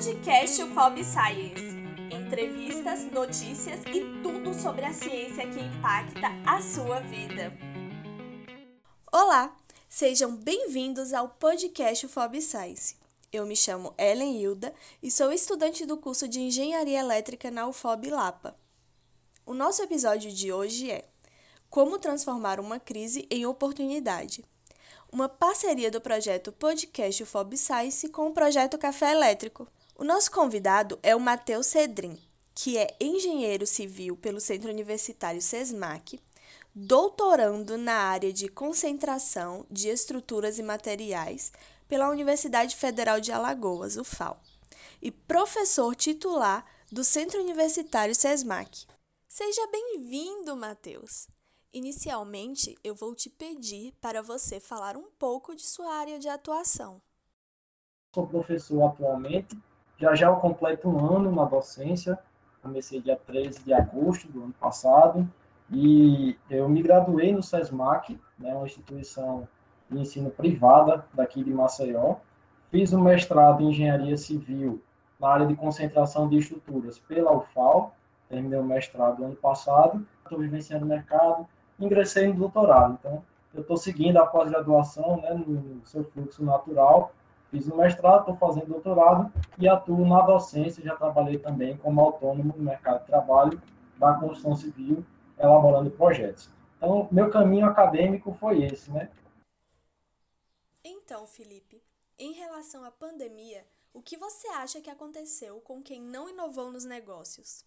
Podcast FOB Science. Entrevistas, notícias e tudo sobre a ciência que impacta a sua vida. Olá, sejam bem-vindos ao podcast FOB Science. Eu me chamo Ellen Hilda e sou estudante do curso de Engenharia Elétrica na UFOB Lapa. O nosso episódio de hoje é Como transformar uma crise em oportunidade uma parceria do projeto Podcast UFOB Science com o projeto Café Elétrico. O nosso convidado é o Matheus Cedrin, que é engenheiro civil pelo Centro Universitário SESMAC, doutorando na área de concentração de estruturas e materiais pela Universidade Federal de Alagoas, UFAL, e professor titular do Centro Universitário SESMAC. Seja bem-vindo, Matheus! Inicialmente, eu vou te pedir para você falar um pouco de sua área de atuação. Sou professor atualmente, já já eu completo um ano na docência, comecei dia 13 de agosto do ano passado, e eu me graduei no SESMAC, né, uma instituição de ensino privada daqui de Maceió. Fiz um mestrado em engenharia civil na área de concentração de estruturas pela UFAL, terminei o mestrado ano passado, estou vivenciando o mercado, ingressei no doutorado. Então, eu estou seguindo a pós-graduação né, no seu fluxo natural, fiz o mestrado, estou fazendo doutorado e atuo na docência, já trabalhei também como autônomo no mercado de trabalho da construção civil, elaborando projetos. Então, meu caminho acadêmico foi esse, né? Então, Felipe, em relação à pandemia, o que você acha que aconteceu com quem não inovou nos negócios?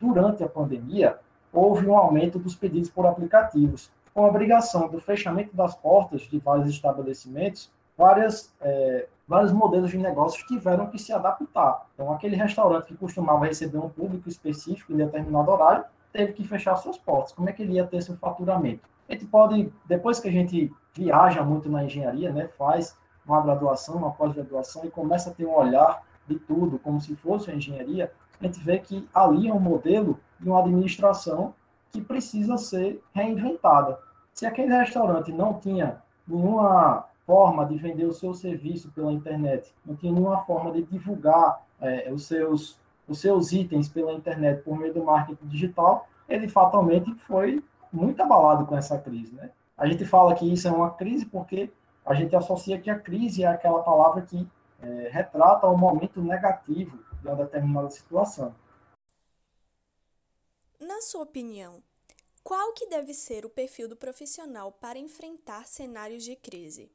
Durante a pandemia, houve um aumento dos pedidos por aplicativos. Com a obrigação do fechamento das portas de vários estabelecimentos, várias, é, vários modelos de negócios tiveram que se adaptar. Então, aquele restaurante que costumava receber um público específico em determinado horário, teve que fechar suas portas. Como é que ele ia ter seu faturamento? A gente pode, depois que a gente viaja muito na engenharia, né, faz uma graduação, uma pós-graduação e começa a ter um olhar de tudo, como se fosse a engenharia, a gente vê que ali é um modelo de uma administração que precisa ser reinventada. Se aquele restaurante não tinha nenhuma forma de vender o seu serviço pela internet, não tinha nenhuma forma de divulgar é, os, seus, os seus itens pela internet por meio do marketing digital, ele fatalmente foi muito abalado com essa crise. Né? A gente fala que isso é uma crise porque a gente associa que a crise é aquela palavra que é, retrata o momento negativo de uma determinada situação. Na sua opinião, qual que deve ser o perfil do profissional para enfrentar cenários de crise?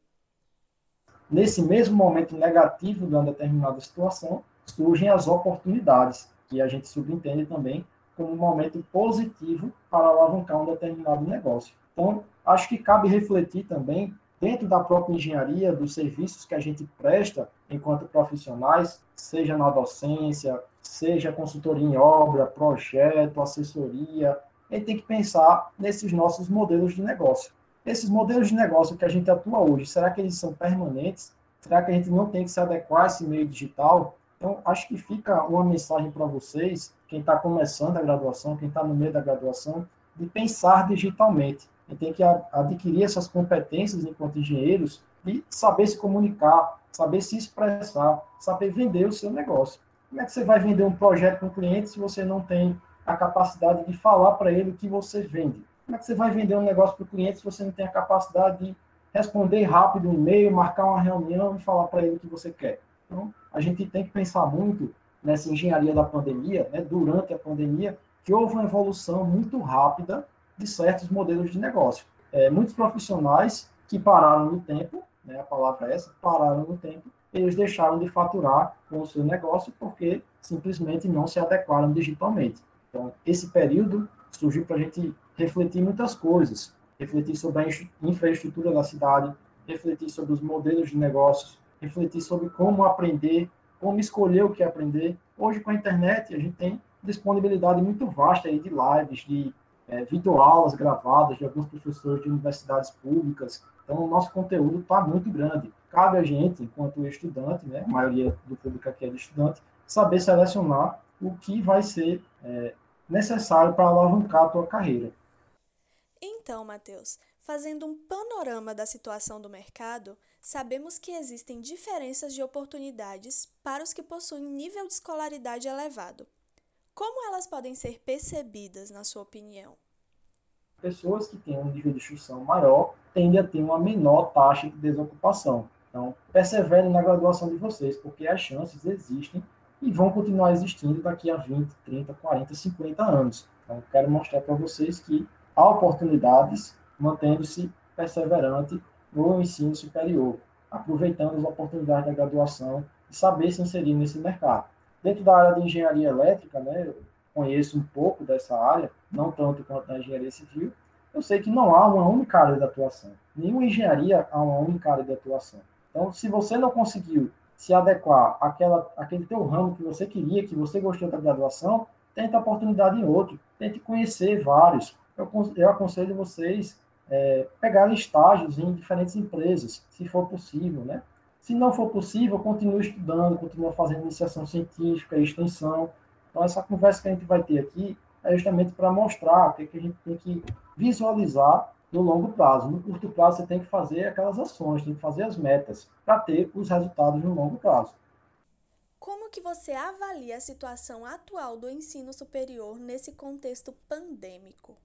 Nesse mesmo momento negativo de uma determinada situação, surgem as oportunidades, que a gente subentende também como um momento positivo para alavancar um determinado negócio. Então, acho que cabe refletir também dentro da própria engenharia, dos serviços que a gente presta enquanto profissionais, seja na docência, seja consultoria em obra, projeto, assessoria, a gente tem que pensar nesses nossos modelos de negócio. Esses modelos de negócio que a gente atua hoje, será que eles são permanentes? Será que a gente não tem que se adequar a esse meio digital? Então, acho que fica uma mensagem para vocês, quem está começando a graduação, quem está no meio da graduação, de pensar digitalmente gente tem que adquirir essas competências enquanto engenheiros e saber se comunicar, saber se expressar, saber vender o seu negócio. Como é que você vai vender um projeto para um cliente se você não tem a capacidade de falar para ele o que você vende? Como é que você vai vender um negócio para o cliente se você não tem a capacidade de responder rápido um e-mail, marcar uma reunião e falar para ele o que você quer? Então, a gente tem que pensar muito nessa engenharia da pandemia, né, durante a pandemia, que houve uma evolução muito rápida de certos modelos de negócio. É, muitos profissionais que pararam no tempo, né, a palavra é essa, pararam no tempo, eles deixaram de faturar com o seu negócio porque simplesmente não se adequaram digitalmente. Então, esse período surgiu para a gente refletir muitas coisas, refletir sobre a infraestrutura da cidade, refletir sobre os modelos de negócios, refletir sobre como aprender, como escolher o que aprender. Hoje, com a internet, a gente tem disponibilidade muito vasta aí de lives, de é, videoaulas gravadas de alguns professores de universidades públicas. Então, o nosso conteúdo está muito grande. Cabe a gente, enquanto estudante, né, a maioria do público aqui é de estudante, saber selecionar o que vai ser é, necessário para alavancar a tua carreira. Então, Matheus, fazendo um panorama da situação do mercado, Sabemos que existem diferenças de oportunidades para os que possuem nível de escolaridade elevado. Como elas podem ser percebidas, na sua opinião? Pessoas que têm um nível de instrução maior tendem a ter uma menor taxa de desocupação. Então, perseverem na graduação de vocês, porque as chances existem e vão continuar existindo daqui a 20, 30, 40, 50 anos. Então, quero mostrar para vocês que há oportunidades mantendo-se perseverante no ensino superior, aproveitando as oportunidades da graduação e saber se inserir nesse mercado. Dentro da área de engenharia elétrica, né, eu conheço um pouco dessa área, não tanto quanto na engenharia civil, eu sei que não há uma única área de atuação. Nenhuma engenharia há uma única área de atuação. Então, se você não conseguiu se adequar àquela, àquele teu ramo que você queria, que você gostou da graduação, tente a oportunidade em outro, tente conhecer vários. Eu, eu aconselho vocês é, pegar estágios em diferentes empresas, se for possível, né? Se não for possível, continue estudando, continue fazendo iniciação científica, extensão. Então, essa conversa que a gente vai ter aqui é justamente para mostrar o que, é que a gente tem que visualizar no longo prazo. No curto prazo, você tem que fazer aquelas ações, tem que fazer as metas para ter os resultados no longo prazo. Como que você avalia a situação atual do ensino superior nesse contexto pandêmico?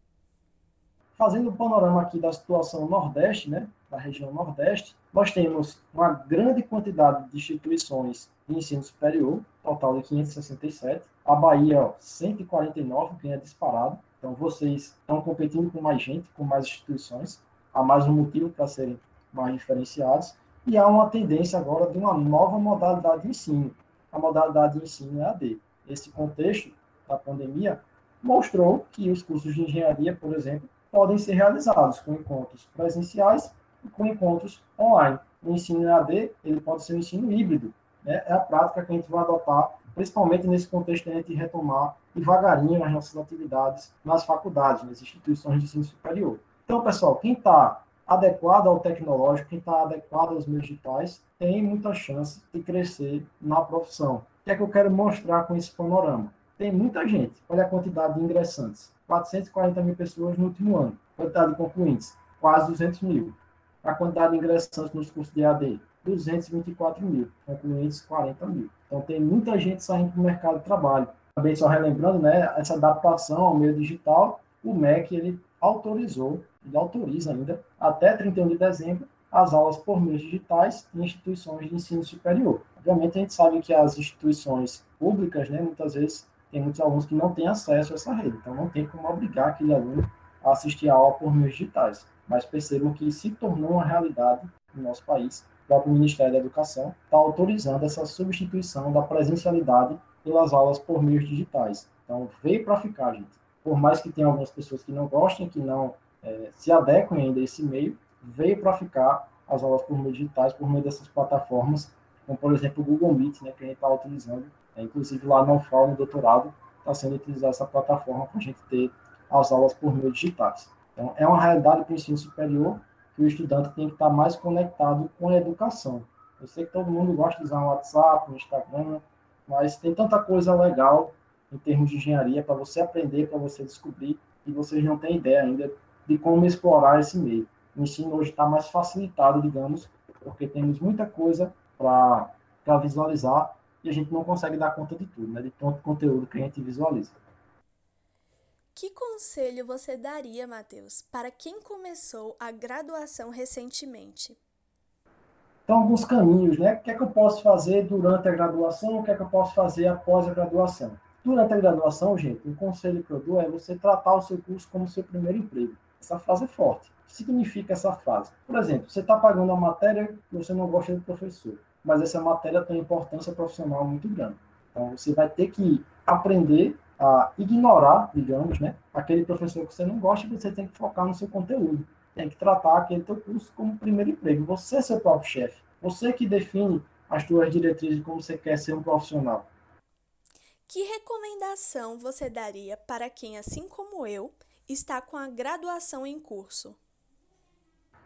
Fazendo o um panorama aqui da situação Nordeste, né, da região Nordeste, nós temos uma grande quantidade de instituições de ensino superior, total de 567. A Bahia, ó, 149, quem é disparado. Então, vocês estão competindo com mais gente, com mais instituições. Há mais um motivo para serem mais diferenciados. E há uma tendência agora de uma nova modalidade de ensino. A modalidade de ensino é AD. Esse contexto da pandemia mostrou que os cursos de engenharia, por exemplo, podem ser realizados com encontros presenciais e com encontros online. O ensino EAD ele pode ser um ensino híbrido, né? é a prática que a gente vai adotar, principalmente nesse contexto de a gente retomar devagarinho as nossas atividades nas faculdades, nas instituições de ensino superior. Então, pessoal, quem está adequado ao tecnológico, quem está adequado aos meios digitais, tem muita chance de crescer na profissão. O que é que eu quero mostrar com esse panorama? Tem muita gente, olha a quantidade de ingressantes. 440 mil pessoas no último ano. Quantidade de concluintes, quase 200 mil. A quantidade de ingressantes nos cursos de AD, 224 mil. Concluintes, 40 mil. Então, tem muita gente saindo para o mercado de trabalho. Também só relembrando, né, essa adaptação ao meio digital, o MEC, ele autorizou, ele autoriza ainda, até 31 de dezembro, as aulas por meios digitais em instituições de ensino superior. Obviamente, a gente sabe que as instituições públicas, né, muitas vezes, tem muitos alunos que não têm acesso a essa rede, então não tem como obrigar aquele aluno a assistir a aula por meios digitais. Mas percebam que se tornou uma realidade no nosso país. Próprio Ministério da Educação está autorizando essa substituição da presencialidade pelas aulas por meios digitais. Então, veio para ficar, gente. Por mais que tenha algumas pessoas que não gostem, que não é, se adequem ainda a esse meio, veio para ficar as aulas por meios digitais, por meio dessas plataformas, como, por exemplo, o Google Meet, né, que a gente está utilizando é, inclusive, lá no UFAL, no doutorado, está sendo utilizada essa plataforma para a gente ter as aulas por meio digitais. Então, é uma realidade para o ensino superior que o estudante tem que estar mais conectado com a educação. Eu sei que todo mundo gosta de usar o WhatsApp, o Instagram, mas tem tanta coisa legal em termos de engenharia para você aprender, para você descobrir, e vocês não têm ideia ainda de como explorar esse meio. O ensino hoje está mais facilitado, digamos, porque temos muita coisa para visualizar e a gente não consegue dar conta de tudo, né? De tanto conteúdo que a gente visualiza. Que conselho você daria, Matheus, para quem começou a graduação recentemente? Então, alguns caminhos, né? O que é que eu posso fazer durante a graduação? O que é que eu posso fazer após a graduação? Durante a graduação, gente, o conselho que eu dou é você tratar o seu curso como seu primeiro emprego. Essa frase é forte. O que significa essa frase? Por exemplo, você está pagando uma matéria que você não gosta do professor mas essa matéria tem importância profissional muito grande. Então, você vai ter que aprender a ignorar, digamos, né, aquele professor que você não gosta e você tem que focar no seu conteúdo. Tem que tratar aquele teu curso como primeiro emprego. Você é seu próprio chefe. Você que define as suas diretrizes como você quer ser um profissional. Que recomendação você daria para quem, assim como eu, está com a graduação em curso?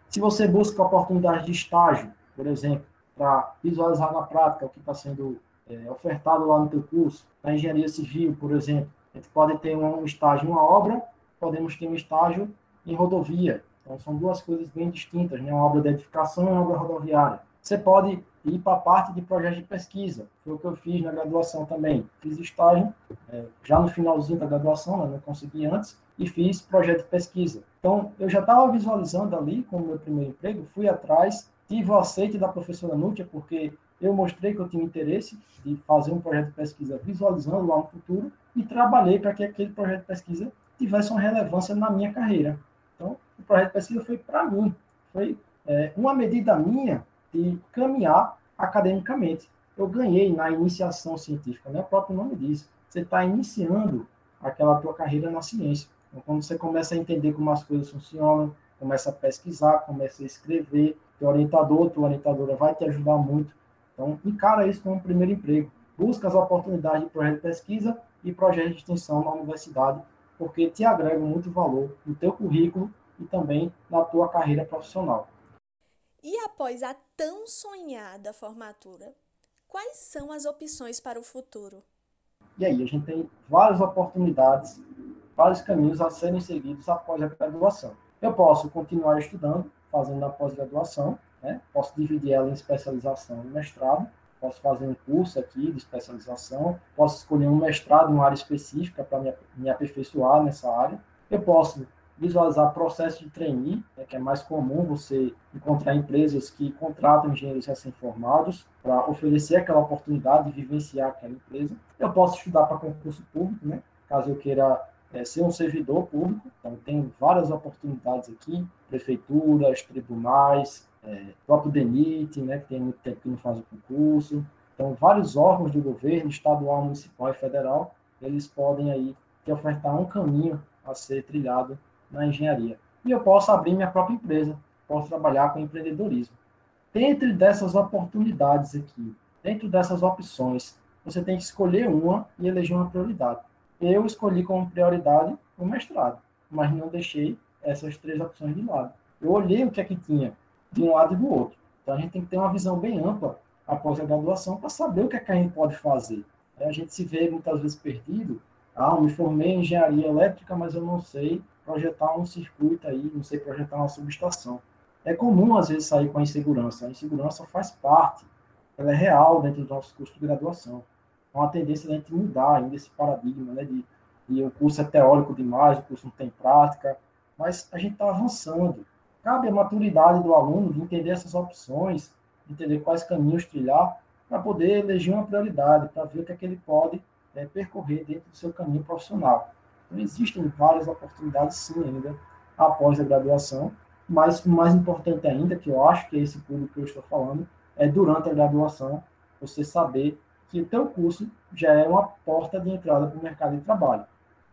Se você busca oportunidades de estágio, por exemplo, para visualizar na prática o que está sendo é, ofertado lá no teu curso. Na engenharia civil, por exemplo, a gente pode ter um estágio em uma obra, podemos ter um estágio em rodovia. Então, são duas coisas bem distintas, né? uma obra de edificação e uma obra rodoviária. Você pode ir para a parte de projeto de pesquisa, foi o que eu fiz na graduação também. Fiz estágio é, já no finalzinho da graduação, né? não consegui antes, e fiz projeto de pesquisa. Então, eu já estava visualizando ali como meu primeiro emprego, fui atrás, tive o aceite da professora Nútia, porque eu mostrei que eu tinha interesse de fazer um projeto de pesquisa visualizando lá no futuro e trabalhei para que aquele projeto de pesquisa tivesse uma relevância na minha carreira. Então, o projeto de pesquisa foi para mim, foi é, uma medida minha de caminhar academicamente. Eu ganhei na iniciação científica, né? o próprio nome diz. Você está iniciando aquela tua carreira na ciência. Então, quando você começa a entender como as coisas funcionam, começa a pesquisar, começa a escrever, teu orientador, tua orientadora vai te ajudar muito. Então, encara isso como um primeiro emprego. Busca as oportunidades de projeto de pesquisa e projeto de extensão na universidade, porque te agregam muito valor no teu currículo e também na tua carreira profissional. E após a tão sonhada formatura, quais são as opções para o futuro? E aí, a gente tem várias oportunidades, vários caminhos a serem seguidos após a graduação. Eu posso continuar estudando, fazendo a pós-graduação, né? posso dividir ela em especialização e mestrado, posso fazer um curso aqui de especialização, posso escolher um mestrado em uma área específica para me, aperfeiçoar nessa área, eu posso visualizar processo de trainee, né, que é mais comum você encontrar empresas que contratam engenheiros recém-formados para oferecer aquela oportunidade de vivenciar aquela empresa. Eu posso estudar para concurso público, né, caso eu queira é, ser um servidor público. Então, tem várias oportunidades aqui, prefeituras, tribunais, é, próprio DENIT, né, que tem muito tempo que não faz o concurso. Então, vários órgãos do governo, estadual, municipal e federal, eles podem aí te ofertar um caminho a ser trilhado na engenharia. E eu posso abrir minha própria empresa, posso trabalhar com empreendedorismo. Dentro dessas oportunidades aqui, dentro dessas opções, você tem que escolher uma e eleger uma prioridade. Eu escolhi como prioridade o mestrado, mas não deixei essas três opções de lado. Eu olhei o que é que tinha de um lado e do outro. Então a gente tem que ter uma visão bem ampla após a graduação para saber o que, é que a gente pode fazer. A gente se vê muitas vezes perdido. Ah, eu me formei em engenharia elétrica, mas eu não sei projetar um circuito aí, não sei projetar uma subestação. É comum, às vezes, sair com a insegurança. A insegurança faz parte, ela é real dentro dos nossos cursos de graduação. É uma tendência da gente mudar ainda esse paradigma, né, de, de o curso é teórico demais, o curso não tem prática, mas a gente está avançando. Cabe a maturidade do aluno de entender essas opções, de entender quais caminhos trilhar, para poder eleger uma prioridade, para ver o que, é que ele pode é, percorrer dentro do seu caminho profissional. Então, existem várias oportunidades, sim, ainda após a graduação, mas o mais importante ainda, que eu acho que é esse público que eu estou falando, é durante a graduação você saber que o teu curso já é uma porta de entrada para o mercado de trabalho.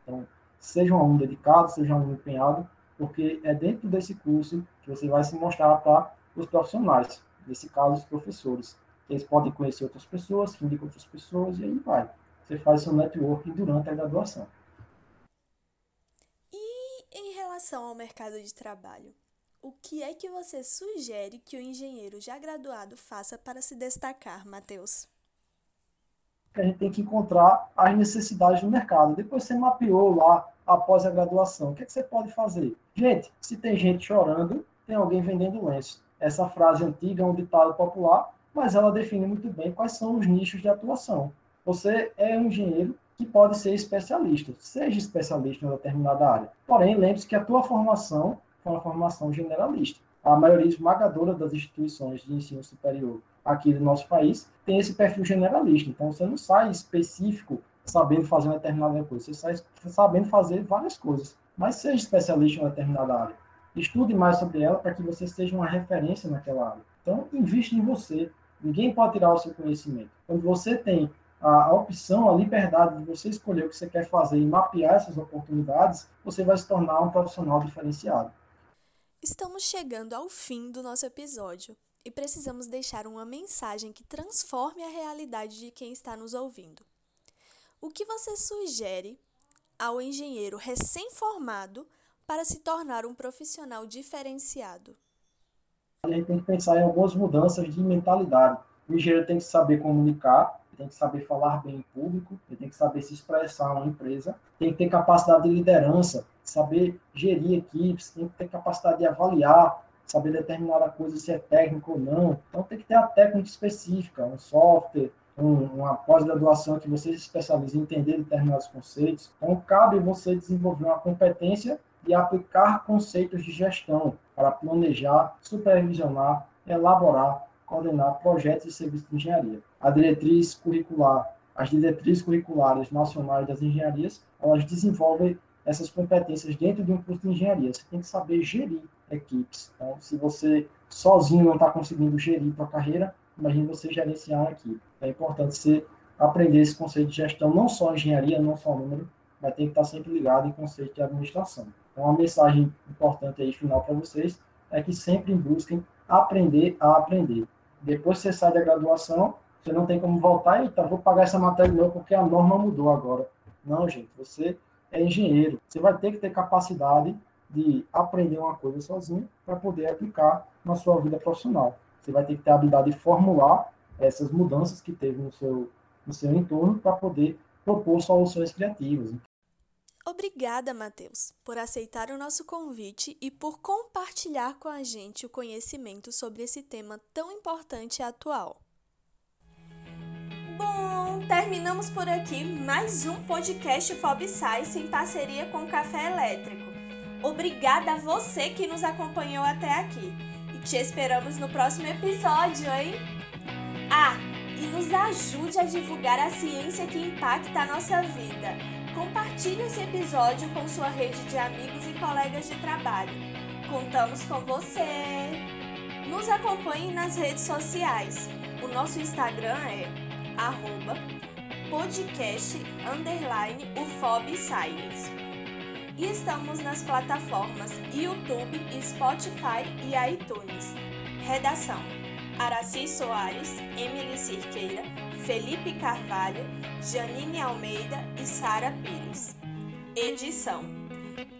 Então, seja um aluno dedicado, seja um aluno empenhado, porque é dentro desse curso que você vai se mostrar para os profissionais, nesse caso, os professores. Eles podem conhecer outras pessoas, que indicam outras pessoas, e aí vai. Você faz seu networking durante a graduação relação ao mercado de trabalho, o que é que você sugere que o engenheiro já graduado faça para se destacar, Matheus? A gente tem que encontrar as necessidades do mercado. Depois você mapeou lá após a graduação. O que, é que você pode fazer? Gente, se tem gente chorando, tem alguém vendendo lenço. Essa frase antiga é um ditado popular, mas ela define muito bem quais são os nichos de atuação. Você é um engenheiro que pode ser especialista, seja especialista em determinada área. Porém, lembre-se que a tua formação foi uma formação generalista. A maioria esmagadora das instituições de ensino superior aqui do nosso país tem esse perfil generalista. Então, você não sai específico sabendo fazer uma determinada coisa, você sai sabendo fazer várias coisas. Mas seja especialista em uma determinada área. Estude mais sobre ela para que você seja uma referência naquela área. Então, investe em você. Ninguém pode tirar o seu conhecimento. Quando você tem a opção, a liberdade de você escolher o que você quer fazer e mapear essas oportunidades, você vai se tornar um profissional diferenciado. Estamos chegando ao fim do nosso episódio e precisamos deixar uma mensagem que transforme a realidade de quem está nos ouvindo. O que você sugere ao engenheiro recém-formado para se tornar um profissional diferenciado? A gente tem que pensar em algumas mudanças de mentalidade. O engenheiro tem que saber comunicar, tem que saber falar bem em público, tem que saber se expressar uma empresa, tem que ter capacidade de liderança, saber gerir equipes, tem que ter capacidade de avaliar, saber determinada coisa se é técnico ou não. Então tem que ter a técnica específica, um software, uma pós-graduação que você se especialize em entender determinados conceitos. Então cabe você desenvolver uma competência de aplicar conceitos de gestão para planejar, supervisionar, elaborar, coordenar projetos e serviços de engenharia. A diretriz curricular, as diretrizes curriculares nacionais das engenharias, elas desenvolvem essas competências dentro de um curso de engenharia. Você tem que saber gerir equipes. Então, se você sozinho não está conseguindo gerir a carreira, imagine você gerenciar equipe. É importante você aprender esse conceito de gestão, não só engenharia, não só número, mas tem que estar sempre ligado em conceito de administração. Então, uma mensagem importante aí, final para vocês, é que sempre busquem aprender a aprender. Depois que você sai da graduação, você não tem como voltar e tá, vou pagar essa matéria de novo porque a norma mudou agora. Não, gente, você é engenheiro. Você vai ter que ter capacidade de aprender uma coisa sozinho para poder aplicar na sua vida profissional. Você vai ter que ter a habilidade de formular essas mudanças que teve no seu, no seu entorno para poder propor soluções criativas. Obrigada, Matheus, por aceitar o nosso convite e por compartilhar com a gente o conhecimento sobre esse tema tão importante e atual. Bom, terminamos por aqui mais um podcast Fob Science em parceria com o Café Elétrico. Obrigada a você que nos acompanhou até aqui te esperamos no próximo episódio, hein? Ah, e nos ajude a divulgar a ciência que impacta a nossa vida Compartilhe esse episódio com sua rede de amigos e colegas de trabalho. Contamos com você! Nos acompanhe nas redes sociais. O nosso Instagram é arroba podcast underline UFOB Science. E estamos nas plataformas YouTube, Spotify e iTunes. Redação: Araci Soares, Emily Cirqueira, Felipe Carvalho, Janine Almeida e Sara Pires. Edição: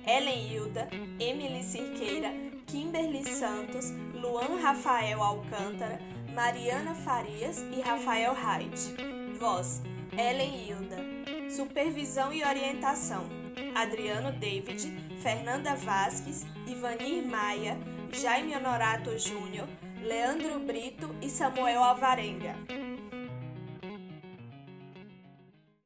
Ellen Hilda, Emily Cirqueira, Kimberly Santos, Luan Rafael Alcântara, Mariana Farias e Rafael Hyde. Voz: Ellen Hilda. Supervisão e orientação: Adriano David, Fernanda Vasques, Ivanir Maia, Jaime Honorato Júnior, Leandro Brito e Samuel Alvarenga.